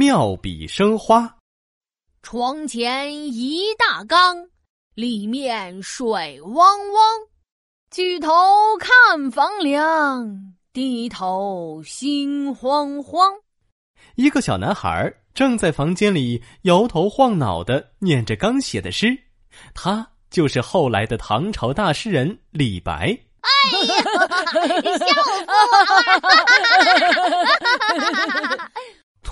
妙笔生花。床前一大缸，里面水汪汪。举头看房梁，低头心慌慌。一个小男孩正在房间里摇头晃脑的念着刚写的诗，他就是后来的唐朝大诗人李白。哎呀，你笑死我了！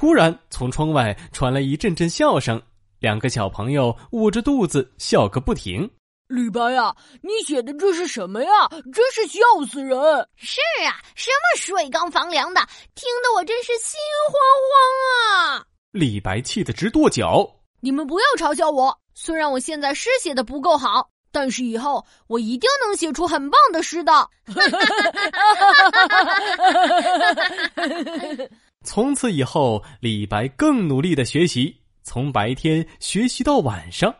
突然，从窗外传来一阵阵笑声，两个小朋友捂着肚子笑个不停。李白呀，你写的这是什么呀？真是笑死人！是啊，什么水缸房梁的，听得我真是心慌慌啊！李白气得直跺脚。你们不要嘲笑我，虽然我现在诗写的不够好，但是以后我一定能写出很棒的诗的。从此以后，李白更努力的学习，从白天学习到晚上。啊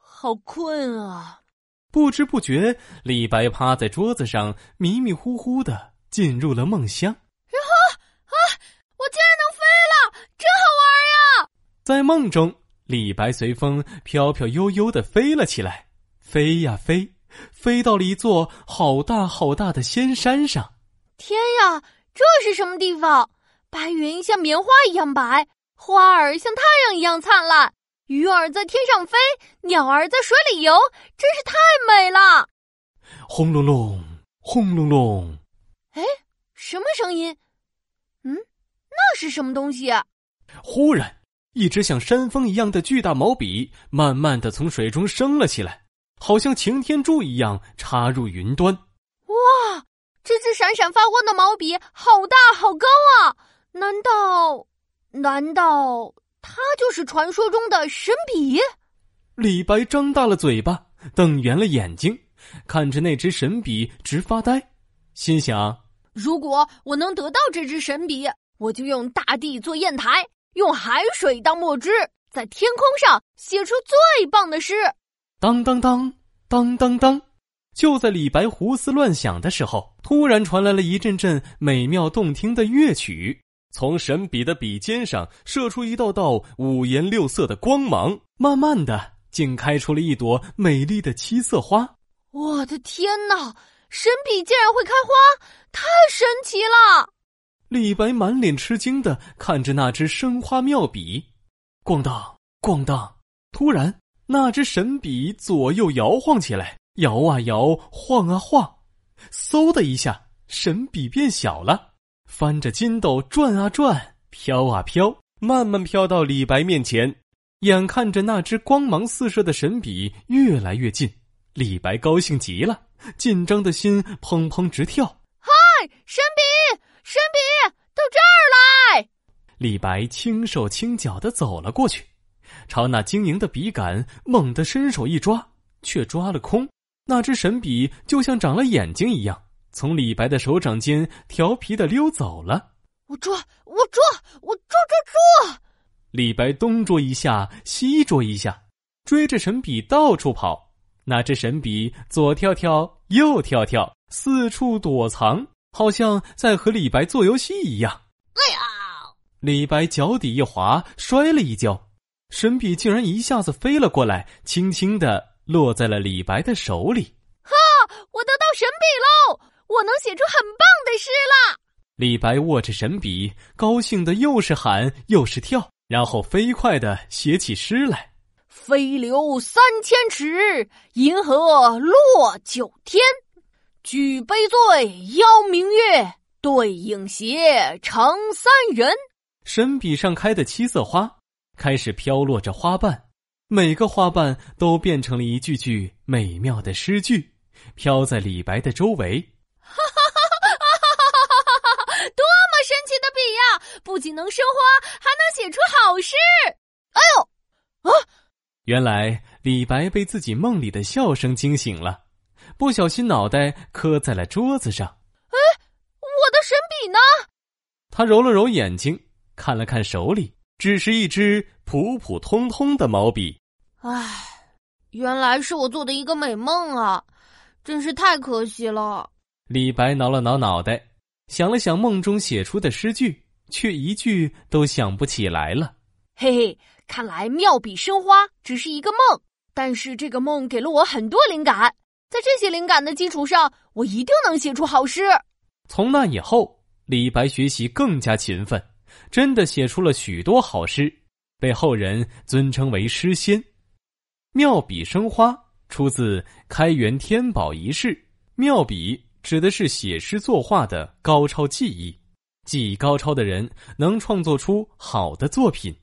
好困啊！不知不觉，李白趴在桌子上，迷迷糊糊的进入了梦乡。然后啊，我竟然能飞了，真好玩呀！在梦中，李白随风飘飘悠悠的飞了起来，飞呀飞，飞到了一座好大好大的仙山上。天呀，这是什么地方？白云像棉花一样白，花儿像太阳一样灿烂。鱼儿在天上飞，鸟儿在水里游，真是太美了。轰隆隆，轰隆隆。哎，什么声音？嗯，那是什么东西？忽然，一只像山峰一样的巨大毛笔慢慢的从水中升了起来，好像擎天柱一样插入云端。哇，这支闪闪发光的毛笔好大好高啊！难道？难道？它就是传说中的神笔。李白张大了嘴巴，瞪圆了眼睛，看着那支神笔直发呆，心想：如果我能得到这支神笔，我就用大地做砚台，用海水当墨汁，在天空上写出最棒的诗。当当当当当当！就在李白胡思乱想的时候，突然传来了一阵阵美妙动听的乐曲。从神笔的笔尖上射出一道道五颜六色的光芒，慢慢的，竟开出了一朵美丽的七色花。我的天哪！神笔竟然会开花，太神奇了！李白满脸吃惊的看着那支生花妙笔，咣当咣当。突然，那支神笔左右摇晃起来，摇啊摇，晃啊晃，嗖的一下，神笔变小了。翻着筋斗转啊转，飘啊飘，慢慢飘到李白面前。眼看着那只光芒四射的神笔越来越近，李白高兴极了，紧张的心砰砰直跳。嗨，神笔，神笔，到这儿来！李白轻手轻脚的走了过去，朝那晶莹的笔杆猛地伸手一抓，却抓了空。那支神笔就像长了眼睛一样。从李白的手掌间调皮的溜走了。我捉，我捉，我捉捉捉！李白东捉一下，西捉一下，追着神笔到处跑。那只神笔左跳跳，右跳跳，四处躲藏，好像在和李白做游戏一样。哎呀！李白脚底一滑，摔了一跤，神笔竟然一下子飞了过来，轻轻的落在了李白的手里。哈！我得到神笔喽！我能写出很棒的诗了。李白握着神笔，高兴的又是喊又是跳，然后飞快的写起诗来：“飞流三千尺，银河落九天。举杯醉，邀明月，对影斜，成三人。”神笔上开的七色花开始飘落着花瓣，每个花瓣都变成了一句句美妙的诗句，飘在李白的周围。哈哈哈哈哈哈！多么神奇的笔呀！不仅能生花，还能写出好诗。哎呦，啊！原来李白被自己梦里的笑声惊醒了，不小心脑袋磕在了桌子上。哎，我的神笔呢？他揉了揉眼睛，看了看手里，只是一支普普通通的毛笔。唉，原来是我做的一个美梦啊！真是太可惜了。李白挠了挠脑袋，想了想梦中写出的诗句，却一句都想不起来了。嘿嘿，看来妙笔生花只是一个梦，但是这个梦给了我很多灵感，在这些灵感的基础上，我一定能写出好诗。从那以后，李白学习更加勤奋，真的写出了许多好诗，被后人尊称为诗仙。妙笔生花出自开元天宝遗事，妙笔指的是写诗作画的高超技艺，技艺高超的人能创作出好的作品。